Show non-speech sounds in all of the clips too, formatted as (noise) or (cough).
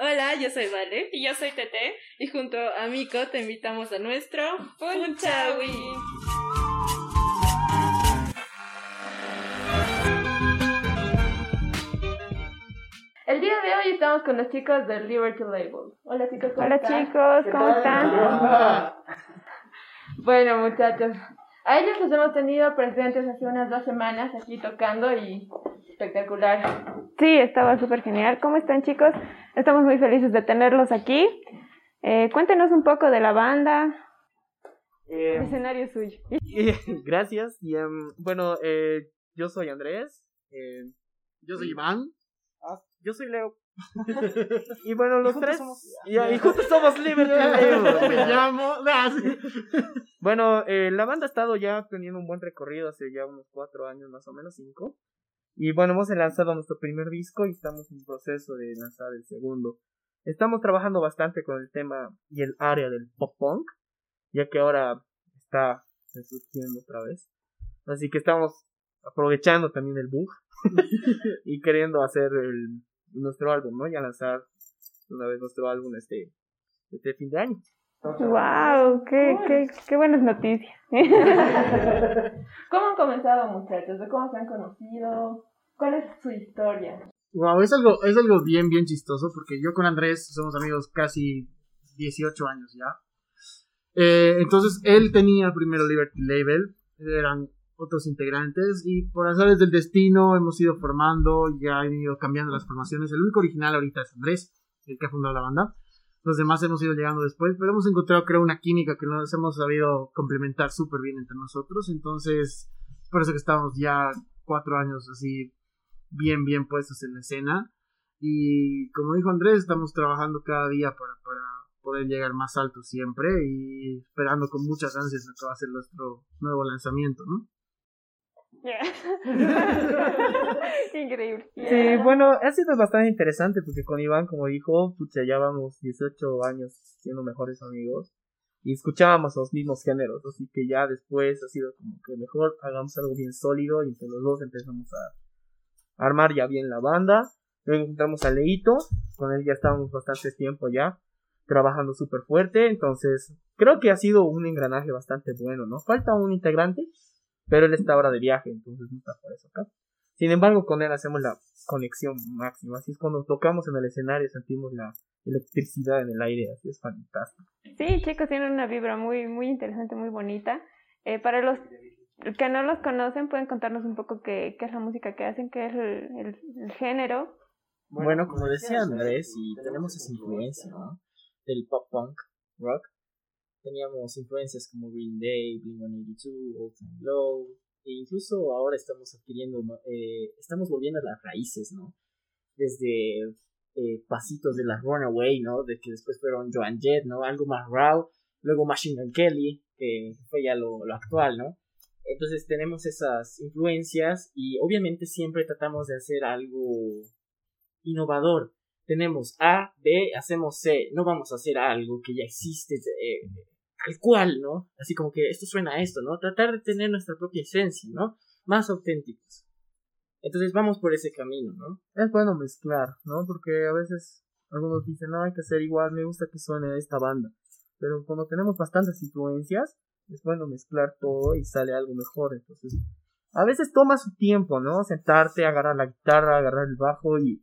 Hola, yo soy Vale. Y yo soy Tete. Y junto a Miko te invitamos a nuestro Punchawi. El día de hoy estamos con los chicos del Liberty Label. Hola chicos, ¿cómo Hola están? chicos, ¿cómo están? (laughs) Bueno muchachos, a ellos los hemos tenido presentes hace unas dos semanas aquí tocando y espectacular. Sí, estaba súper genial. ¿Cómo están chicos? Estamos muy felices de tenerlos aquí. Eh, cuéntenos un poco de la banda. Eh, El escenario es suyo. (laughs) gracias. Y, em, bueno, eh, yo soy Andrés. eh, Yo soy Iván. Yo soy Leo. (laughs) y bueno, los tres. somos- y, y juntos somos Liberty (laughs) Label. Me llamo. (laughs) Bueno, eh, la banda ha estado ya teniendo un buen recorrido hace ya unos cuatro años, más o menos cinco. Y bueno, hemos lanzado nuestro primer disco y estamos en proceso de lanzar el segundo. Estamos trabajando bastante con el tema y el área del pop punk, ya que ahora está surgiendo otra vez. Así que estamos aprovechando también el bug y queriendo hacer el, nuestro álbum, ¿no? Ya lanzar una vez nuestro álbum este, este fin de año. ¡Wow! ¡Qué, qué, qué buenas noticias! (laughs) ¿Cómo han comenzado muchachos? ¿De cómo se han conocido? ¿Cuál es su historia? Wow, es algo, es algo bien, bien chistoso porque yo con Andrés somos amigos casi 18 años ya. Eh, entonces él tenía primero Liberty Label, eran otros integrantes y por azares del destino hemos ido formando, ya han ido cambiando las formaciones. El único original ahorita es Andrés, el que ha fundado la banda. Los demás hemos ido llegando después, pero hemos encontrado creo una química que nos hemos sabido complementar súper bien entre nosotros. Entonces, por eso que estamos ya cuatro años así bien, bien puestos en la escena. Y como dijo Andrés, estamos trabajando cada día para, para poder llegar más alto siempre y esperando con muchas ansias lo que va a ser nuestro nuevo lanzamiento, ¿no? (laughs) Increíble. Sí, bueno, ha sido bastante interesante porque con Iván, como dijo, pucha, ya vamos 18 años siendo mejores amigos y escuchábamos los mismos géneros, así que ya después ha sido como que mejor hagamos algo bien sólido y entre los dos empezamos a armar ya bien la banda. Luego encontramos a Leito, con él ya estábamos bastante tiempo ya trabajando súper fuerte, entonces creo que ha sido un engranaje bastante bueno, ¿no? Falta un integrante, pero él está ahora de viaje, entonces no está por eso acá. Sin embargo, con él hacemos la conexión máxima. Así es cuando tocamos en el escenario sentimos la electricidad en el aire. Así es fantástico. Sí, chicos, tienen una vibra muy, muy interesante, muy bonita. Eh, para los que no los conocen, pueden contarnos un poco qué, qué es la música que hacen, qué es el, el, el género. Bueno, como decía Andrés, y tenemos esa influencia, ¿no? Del pop punk rock. Teníamos influencias como Green Day, Blink-182, Old Time Low, e incluso ahora estamos adquiriendo, eh, estamos volviendo a las raíces, ¿no? Desde eh, pasitos de la Runaway, ¿no? De que después fueron Joan Jett, ¿no? Algo más raw, luego Machine Gun Kelly, que fue ya lo, lo actual, ¿no? Entonces tenemos esas influencias y obviamente siempre tratamos de hacer algo innovador. Tenemos A, B, hacemos C. No vamos a hacer algo que ya existe eh, tal cual, ¿no? Así como que esto suena a esto, ¿no? Tratar de tener nuestra propia esencia, ¿no? Más auténticos. Entonces vamos por ese camino, ¿no? Es bueno mezclar, ¿no? Porque a veces algunos dicen, no, hay que hacer igual, me gusta que suene esta banda. Pero cuando tenemos bastantes influencias, es bueno mezclar todo y sale algo mejor. Entonces, a veces toma su tiempo, ¿no? Sentarte, agarrar la guitarra, agarrar el bajo y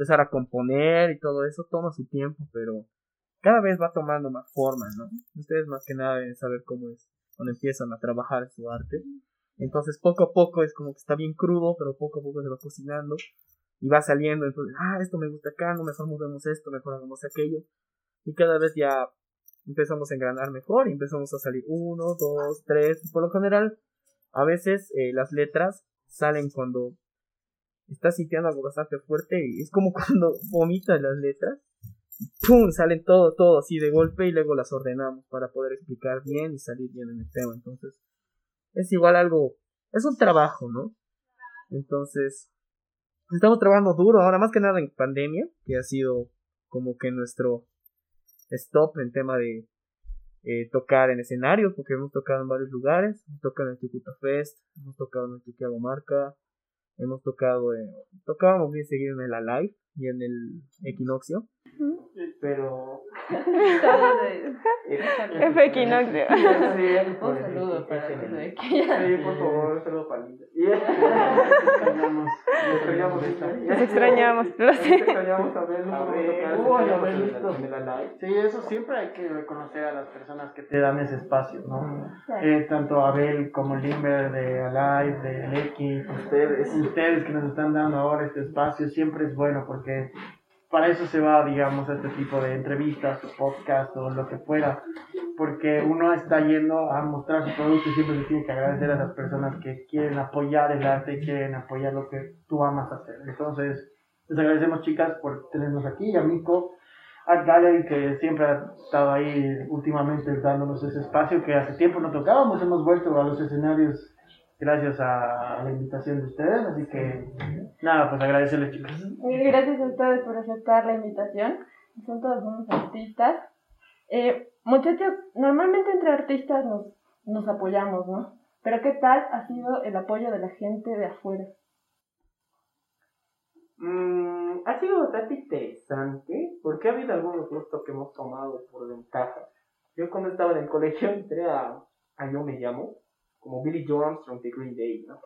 empezar a componer y todo eso toma su tiempo, pero cada vez va tomando más forma, ¿no? Ustedes más que nada deben saber cómo es cuando empiezan a trabajar su arte. Entonces poco a poco es como que está bien crudo, pero poco a poco se va cocinando y va saliendo. Entonces, ah, esto me gusta acá, no mejor movemos esto, mejor hagamos aquello. Y cada vez ya empezamos a engranar mejor y empezamos a salir uno, dos, tres. Por lo general, a veces eh, las letras salen cuando estás sintiendo algo bastante fuerte y es como (laughs) cuando vomitas las letras. ¡Pum! Salen todo, todo así de golpe y luego las ordenamos para poder explicar bien y salir bien en el tema. Entonces, es igual algo, es un trabajo, ¿no? Entonces, estamos trabajando duro, ahora más que nada en pandemia, que ha sido como que nuestro stop en tema de eh, tocar en escenarios, porque hemos tocado en varios lugares, hemos tocado en el Tucuta Fest, hemos tocado en el Tuquiago Marca, hemos tocado, eh, tocábamos bien seguido en el Alive y en el Equinoccio, pero... (laughs) F equinoccio. (laughs) Un saludo para los de aquí. Sí, por favor, un saludo para Linda. (laughs) Extrañamos, Los extrañamos, lo sé. Extrañamos a. Sí, eso siempre hay que reconocer a las personas que te dan ese espacio, ¿no? Eh, tanto Abel como Limber de Alive, de Lecky, ustedes, ustedes que nos están dando ahora este espacio, siempre es bueno porque para eso se va, digamos, a este tipo de entrevistas o podcast o lo que fuera, porque uno está yendo a mostrar su producto y siempre se tiene que agradecer a las personas que quieren apoyar el arte y quieren apoyar lo que tú amas hacer. Entonces, les agradecemos chicas por tenernos aquí, a Mico, Art Gallery que siempre ha estado ahí últimamente dándonos ese espacio que hace tiempo no tocábamos, hemos vuelto a los escenarios gracias a la invitación de ustedes, así que nada, pues agradecerles chicas. Y Gracias a ustedes por aceptar la invitación. Son todos unos artistas. Eh, muchachos, normalmente entre artistas nos, nos apoyamos, ¿no? Pero ¿qué tal ha sido el apoyo de la gente de afuera? Mm, ha sido bastante interesante porque ha habido algunos gustos que hemos tomado por ventaja. Yo cuando estaba en el colegio entré a, a Yo Me Llamo, como Billy Joe Armstrong de Green Day, ¿no?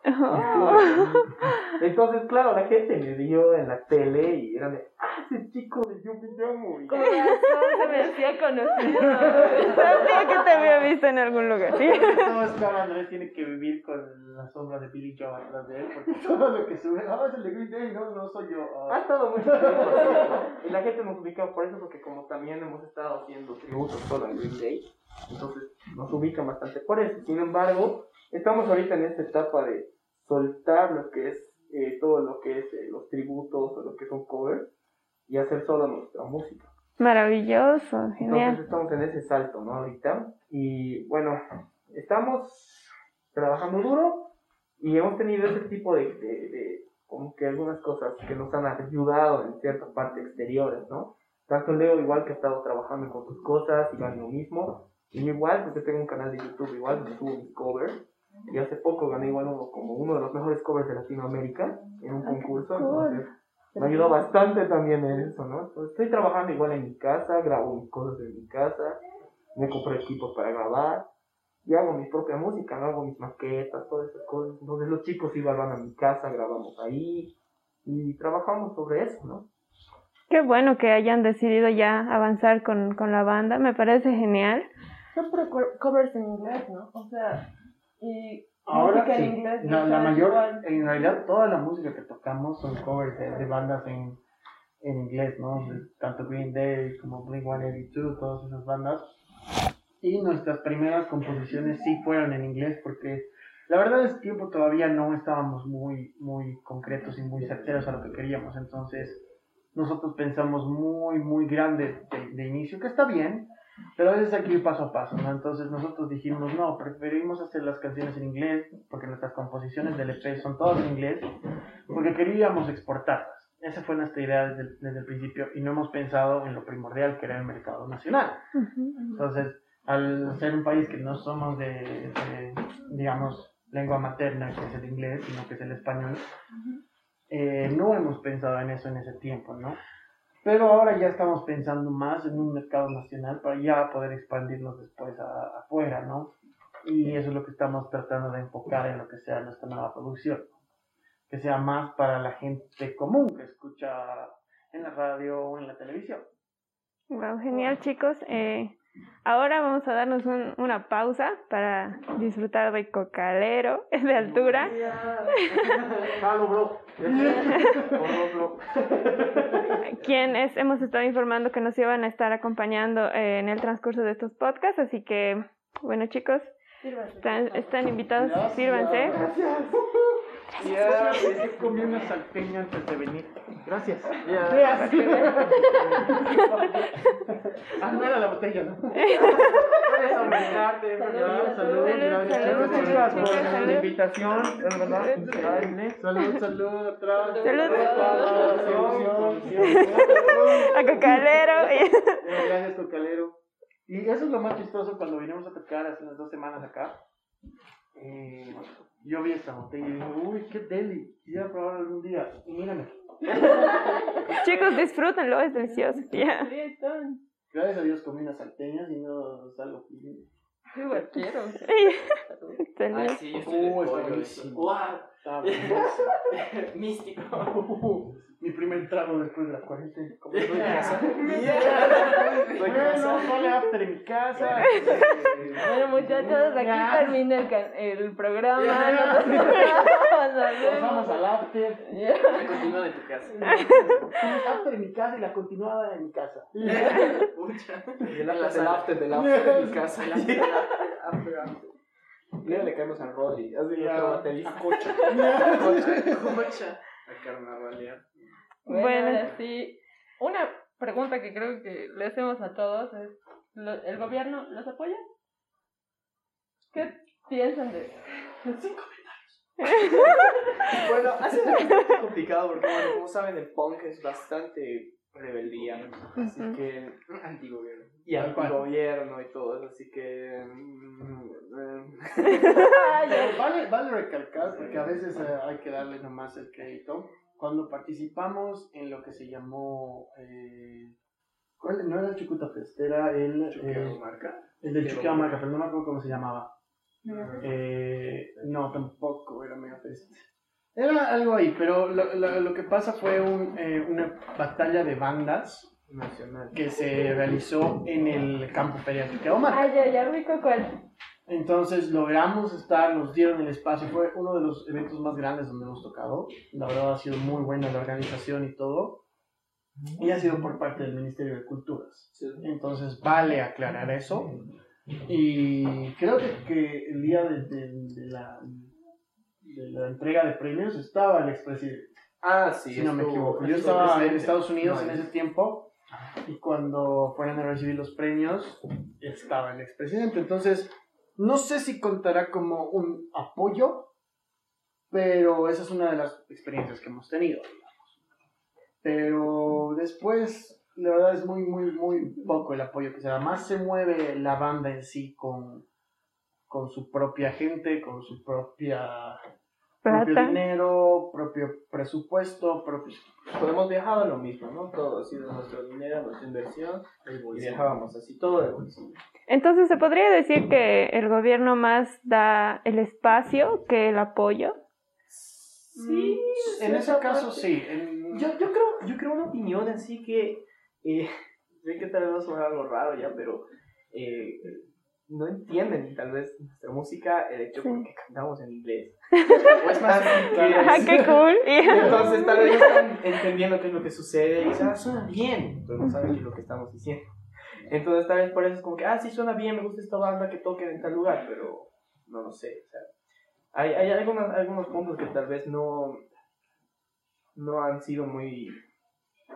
Entonces, claro, la gente me vio en la tele y era de, ah, ese chico de Yo Me Llamo. Y- razón se me hacía conocido. (laughs) Sabía que te había visto en algún lugar. ¿sí? No, es claro, Andrés tiene que vivir con la sombra de Billy Joe atrás de él, porque (laughs) todo lo que sube, ah, es el de Green Day, no, no soy yo. Ha Ah. estado mucho tiempo así, ¿no? Y la gente nos ubica por eso, porque como también hemos estado haciendo tributos solo en Green Day, entonces nos ubican bastante por eso. Sin embargo, estamos ahorita en esta etapa de soltar lo que es eh, todo lo que es eh, los tributos o lo que son covers y hacer solo nuestra música. Maravilloso, Entonces genial. estamos en ese salto, ¿no? Ahorita. Y bueno, estamos trabajando duro y hemos tenido ese tipo de, de, de como que algunas cosas que nos han ayudado en cierta parte exteriores, ¿no? Tanto Leo igual que ha estado trabajando con sus cosas y gané lo mismo. Y igual, porque tengo un canal de YouTube igual donde subo mis covers. Y hace poco gané igual uno, como uno de los mejores covers de Latinoamérica en un concurso. Entonces, me ayudó bastante también en eso, ¿no? Entonces, estoy trabajando igual en mi casa, grabo mis cosas en mi casa, me compré equipos para grabar y hago mi propia música, ¿no? hago mis maquetas, todas esas cosas. Entonces los chicos igual van a mi casa, grabamos ahí y trabajamos sobre eso, ¿no? Qué bueno que hayan decidido ya avanzar con, con la banda, me parece genial. Siempre co- covers en inglés, ¿no? O sea, y Ahora música sí, en inglés. la, o la mayor, igual. en realidad toda la música que tocamos son covers de, de bandas en, en inglés, ¿no? De tanto Green Day como Blink-182, todas esas bandas. Y nuestras primeras composiciones sí fueron en inglés porque la verdad es que tiempo todavía no estábamos muy, muy concretos y muy certeros a lo que queríamos. Entonces nosotros pensamos muy, muy grande de, de inicio, que está bien, pero a veces hay que ir paso a paso, ¿no? Entonces nosotros dijimos, no, preferimos hacer las canciones en inglés, porque nuestras composiciones del EP son todas en inglés, porque queríamos exportarlas. Esa fue nuestra idea desde el, desde el principio y no hemos pensado en lo primordial que era el mercado nacional. Entonces, al ser un país que no somos de, de, digamos, lengua materna, que es el inglés, sino que es el español, eh, no hemos pensado en eso en ese tiempo, ¿no? Pero ahora ya estamos pensando más en un mercado nacional para ya poder expandirnos después afuera, ¿no? Y eso es lo que estamos tratando de enfocar en lo que sea nuestra nueva producción. Que sea más para la gente común que escucha en la radio o en la televisión. Wow, genial chicos. Eh, ahora vamos a darnos un- una pausa para disfrutar de Cocalero (laughs) de altura. Quienes hemos estado informando que nos iban a estar acompañando eh, en el transcurso de estos podcasts. Así que, bueno chicos, están, están invitados, sírvanse. Ya, ese comí una salteña antes de venir. Gracias. Ya. Ah, no era la botella, ¿no? Puedes aumentarte, Salud, salud, gracias, salud, por la invitación, es verdad. Salud, salud, atrás. Salud. A Cocalero. Gracias, Cocalero. Y eso es lo más chistoso cuando vinimos a tocar hace unas dos semanas acá. Eh, yo vi esta botella y dije, uy, qué deli, quisiera probar algún día. Y mírame, (laughs) Chicos, disfrútenlo, es delicioso. Están. gracias a Dios comí unas salteñas y no salgo igual quiero. (laughs) Excelente. sí, yo estoy de Uy, está pollo. buenísimo. ¡Guau! Está buenísimo. (laughs) Místico. Mi primer trago después de la cuarentena. Como (laughs) estoy en casa. Bueno, sale after en mi casa. Bueno, muchachos, aquí termina el, el programa. (laughs) Nos vemos. Nos vamos al after. Ya. Continúa de tu casa. (laughs) After en mi casa y la continuada en mi casa. Pucha. Y el after del after del after de mi casa. El after, el After, after. Luego le caemos a Rodri. Así Ya. otro baterista. Cocha. Cocha. A carnavalear. Bueno, sí. Una pregunta que creo que le hacemos a todos es, ¿lo- ¿el gobierno los apoya? ¿Qué piensan de (laughs) Bueno, ha sido bastante (laughs) complicado porque, bueno, como saben, el punk es bastante rebeldía. Así Ujú. que. Antigobierno. Y antigobierno y todo eso. Así que. mm, (laughs) eh, vale, vale recalcar, porque a veces eh, hay que darle nomás el crédito. Cuando participamos en lo que se llamó. Eh, ¿cuál? No era el Chucuta Fest, era el. Chuqueo eh, marca. el del Chuqueo Marca, pero no me acuerdo cómo se llamaba. Eh, no, tampoco era Mega Fest. Era algo ahí, pero lo, lo- lo que pasa fue un, eh, una batalla de bandas nacional. que se realizó en el campo Feria Chuqueo Marca. Ay, ya, ya ubico cuál. Entonces logramos estar, nos dieron el espacio, fue uno de los eventos más grandes donde hemos tocado. La verdad ha sido muy buena la organización y todo. Y ha sido por parte del Ministerio de Culturas. Entonces vale aclarar eso. Y creo que, que el día de, de- de la, de la entrega de premios estaba el expresidente, Ah, sí. si no me equivoco. Yo estaba en. Estados Unidos No, en ese tiempo y cuando fueron a recibir los premios estaba el expresidente. Entonces, no sé si contará como un apoyo, pero esa es una de las experiencias que hemos tenido. Pero después, la verdad es muy, muy, muy poco el apoyo que se da. Más se mueve la banda en sí con, con su propia gente, con su propia propio Plata. dinero, propio presupuesto, propio... Hemos viajado lo mismo, ¿no? Todo ha sido nuestro dinero, nuestra inversión. Y viajábamos así, todo de bolsillo. Entonces, ¿se podría decir que el gobierno más da el espacio que el apoyo? Sí, En ese caso parte. sí. en- Yo, yo, creo, yo creo una opinión así que. Eh, (laughs) sé que tal vez va a sonar algo raro ya, pero. eh, no entienden tal vez nuestra música, el hecho Sí. porque cantamos en inglés. (laughs) O es más ¡Ah, qué cool! (laughs) Entonces tal vez están entendiendo qué es lo que sucede y dicen, ah, suena bien, pero no saben qué es lo que estamos diciendo. Entonces tal vez por eso es como que, ah, sí suena bien, me gusta esta banda que toque en tal lugar, pero no lo sé. O sea, hay, hay algunos, algunos puntos que tal vez no, no han sido muy,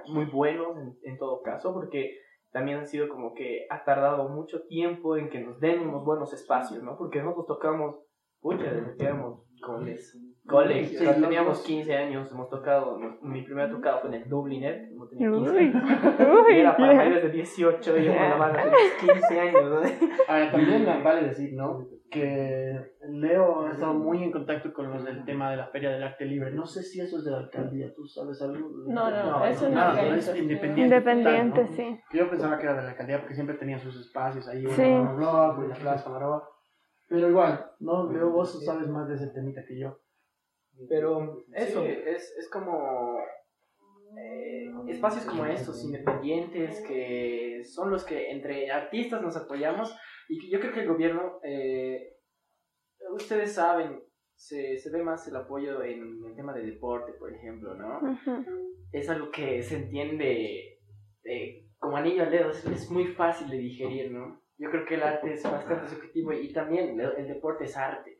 muy buenos en, en todo caso, porque también han sido como que ha tardado mucho tiempo en que nos den unos buenos espacios, ¿no? Porque nosotros tocamos, pucha, desde que éramos coles, Sí, o sea, los teníamos dos. 15 años, hemos tocado, mi primera tocada fue en el Dubliner, como tenía 15 Uy, y uy, era para mayores de 18 y yo con la banda tenía 15 años, ¿no? Ahora, también vale decir, ¿no? Que Leo ha estado muy en contacto con los del tema de la Feria del Arte Libre. No sé si eso es de la alcaldía, ¿tú sabes algo? No, no, es una nada, es organización. independiente. Independiente, total, ¿no? sí. Yo pensaba que era de la alcaldía porque siempre tenía sus espacios ahí, Sí. en la Rock, en la Plaza Maroba. Pero igual, ¿no? Leo, vos sabes más de ese temita que yo. Pero Eso. es, es como eh, espacios como estos, independientes, que son los que entre artistas nos apoyamos y yo creo que el gobierno, eh, ustedes saben, se, se ve más el apoyo en el tema de deporte, por ejemplo, ¿no? Es algo que se entiende eh, como anillo al dedo, es, es muy fácil de digerir, ¿no? Yo creo que el arte es bastante subjetivo y también el, el deporte es arte,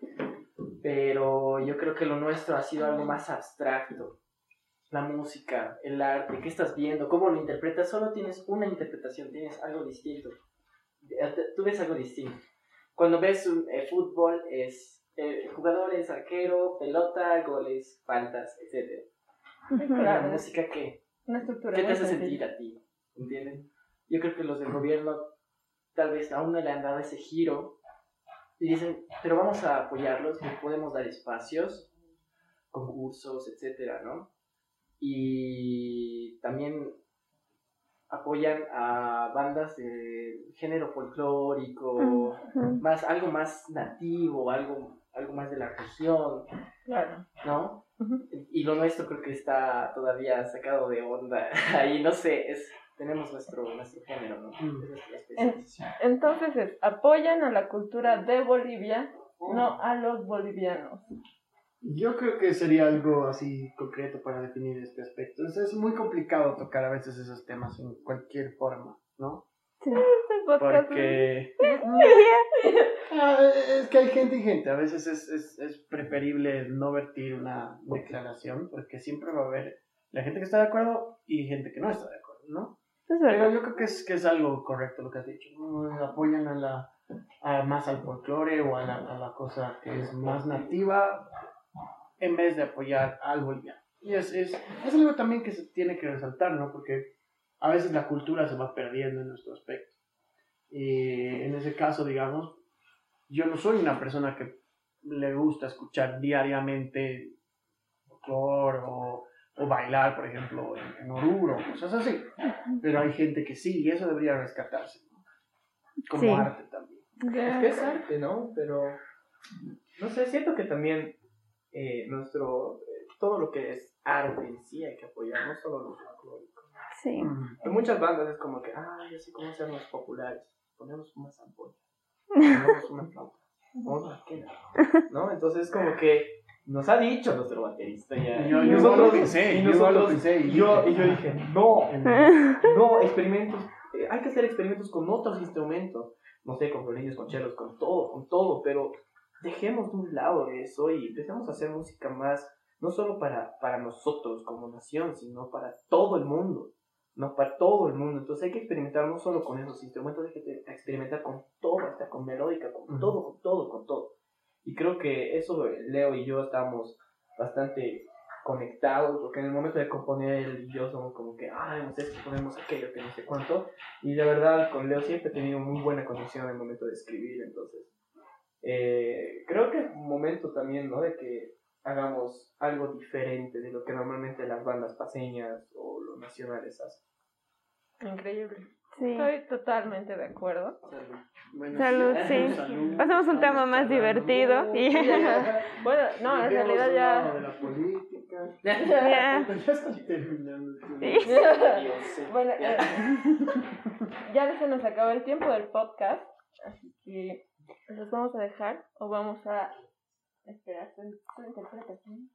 pero yo creo que lo nuestro ha sido algo más abstracto. La música, el arte, ¿qué estás viendo? ¿Cómo lo interpretas? Solo tienes una interpretación, tienes algo distinto. Tú ves algo distinto. Cuando ves un eh, fútbol es eh, jugadores, arquero, pelota, goles, faltas, etc. La música que Una estructura ¿Qué te hace sentir a ti? ¿Entienden? Yo creo que los del gobierno tal vez aún no le han dado ese giro Y dicen, pero vamos a apoyarlos, les podemos dar espacios, concursos, etcétera, ¿no? Y también apoyan a bandas de género folclórico, más, algo más nativo, algo, algo más de la región, Claro. ¿no? Y lo nuestro creo que está todavía sacado de onda. (laughs) Ahí no sé, es, tenemos nuestro, nuestro género, ¿no? Mm. Entonces es, apoyan a la cultura de Bolivia, no a los bolivianos. Yo creo que sería algo así concreto para definir este aspecto. Es, es muy complicado tocar a veces esos temas en cualquier forma, ¿no? Podcast Porque (laughs) Ah, es que hay gente y gente. A veces es, es, es preferible no vertir una declaración porque siempre va a haber la gente que está de acuerdo y gente que no está de acuerdo, ¿no? Es Pero verdad. yo creo que es, que es algo correcto lo que has dicho. ¿no? Apoyan a la, a- más al folclore o a la, a la cosa que es más nativa en vez de apoyar al boliviano. Y es, es, es algo también que se tiene que resaltar, ¿no? Porque a veces la cultura se va perdiendo en nuestro aspecto. Y en ese caso, digamos, yo no soy una persona que le gusta escuchar diariamente folclore o, o bailar, por ejemplo, en, en Oruro, cosas así. Pero hay gente que sí, y eso debería rescatarse, ¿no? Como Sí. arte también. Es que es arte, ¿no? Pero, no sé, siento que también eh, nuestro, eh, todo lo que es arte en sí hay que apoyar, no solo lo folclórico. Sí. En muchas bandas es como que, ah, ya sé cómo hacernos populares, ponemos una zampoña, (laughs) ponemos una flauta, ponemos una quena, ¿no? Entonces es como que nos ha dicho nuestro baterista ya. Yo- y yo nosotros- lo pensé, y yo lo nosotros- pensé y yo, dije, y yo dije, no, (laughs) no, experimentos. eh, hay que hacer experimentos con otros instrumentos. No sé, con violines, con chelos, con todo, con todo. Pero dejemos de un lado eso y empecemos a hacer música más, no solo para, para nosotros como nación, sino para todo el mundo. No, para todo el mundo. Entonces hay que experimentar no solo con esos instrumentos, hay que experimentar con todo, hasta con melódica, con todo, con todo, con todo. Y creo que eso Leo y yo estamos bastante conectados, porque en el momento de componer él y yo somos como que, ay, no sé si ponemos aquello, que no sé cuánto, y la verdad con Leo siempre he tenido muy buena conexión en el momento de escribir, entonces eh, creo que es un momento también, ¿no? De que hagamos algo diferente de lo que normalmente las bandas paseñas o los nacionales hacen. Increíble. Sí. Estoy totalmente de acuerdo. Bueno, Salud, sí. salud. Pasamos un tema más divertido. Y- (laughs) Bueno, no, en realidad ya... lado de la política. (laughs) Ya. (laughs) Ya estoy terminando. Sí. Bueno, eh, ya se nos acabó el tiempo del podcast, así que los vamos a dejar o vamos a esperar su interpretación.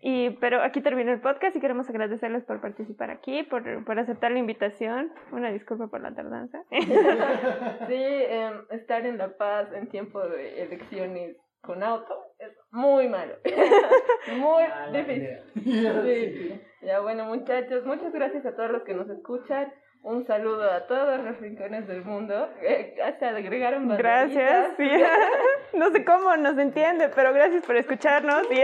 Y, pero aquí termina el podcast y queremos agradecerles por participar aquí, por, por aceptar la invitación. Una disculpa por la tardanza. (laughs) Sí, em, estar en La Paz en tiempo de elecciones con auto es muy malo. (laughs) muy difícil. Sí. Ya bueno, muchachos, muchas gracias a todos los que nos escuchan. Un saludo a todos los rincones del mundo. Eh, hasta agregaron Gracias. sí. (laughs) No sé cómo nos entiende, pero gracias por escucharnos. y-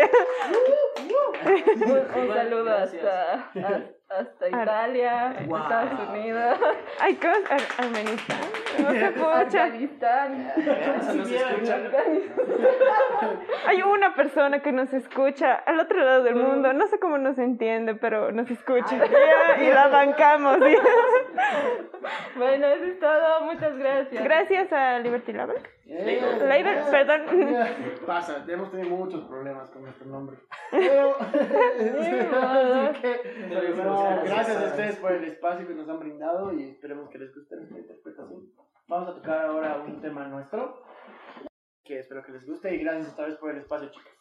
(laughs) Un, saludo gracias. hasta, hasta Italia, Wow. Estados Unidos, Ay, ¿cómo? Ar- Armenistán. No se (laughs) escucha. Afganistán. Si nos escuchan. Hay una persona que nos escucha al otro lado del mundo. No sé cómo nos entiende, pero nos escucha. Y la bancamos. Bueno, eso es todo. Muchas gracias. Gracias a Liberty Lover. Eh, Label, perdón. Pasa, hemos tenido muchos problemas con nuestro nombre. Pero, (laughs) así que, pero gracias a ustedes por el espacio que nos han brindado y esperemos que les guste nuestra interpretación. Vamos a tocar ahora un tema nuestro que espero que les guste y gracias esta vez por el espacio, chicas.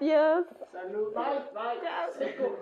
Muchas gracias. Eso es todo. Adiós. Salud. Bye, bye. (laughs)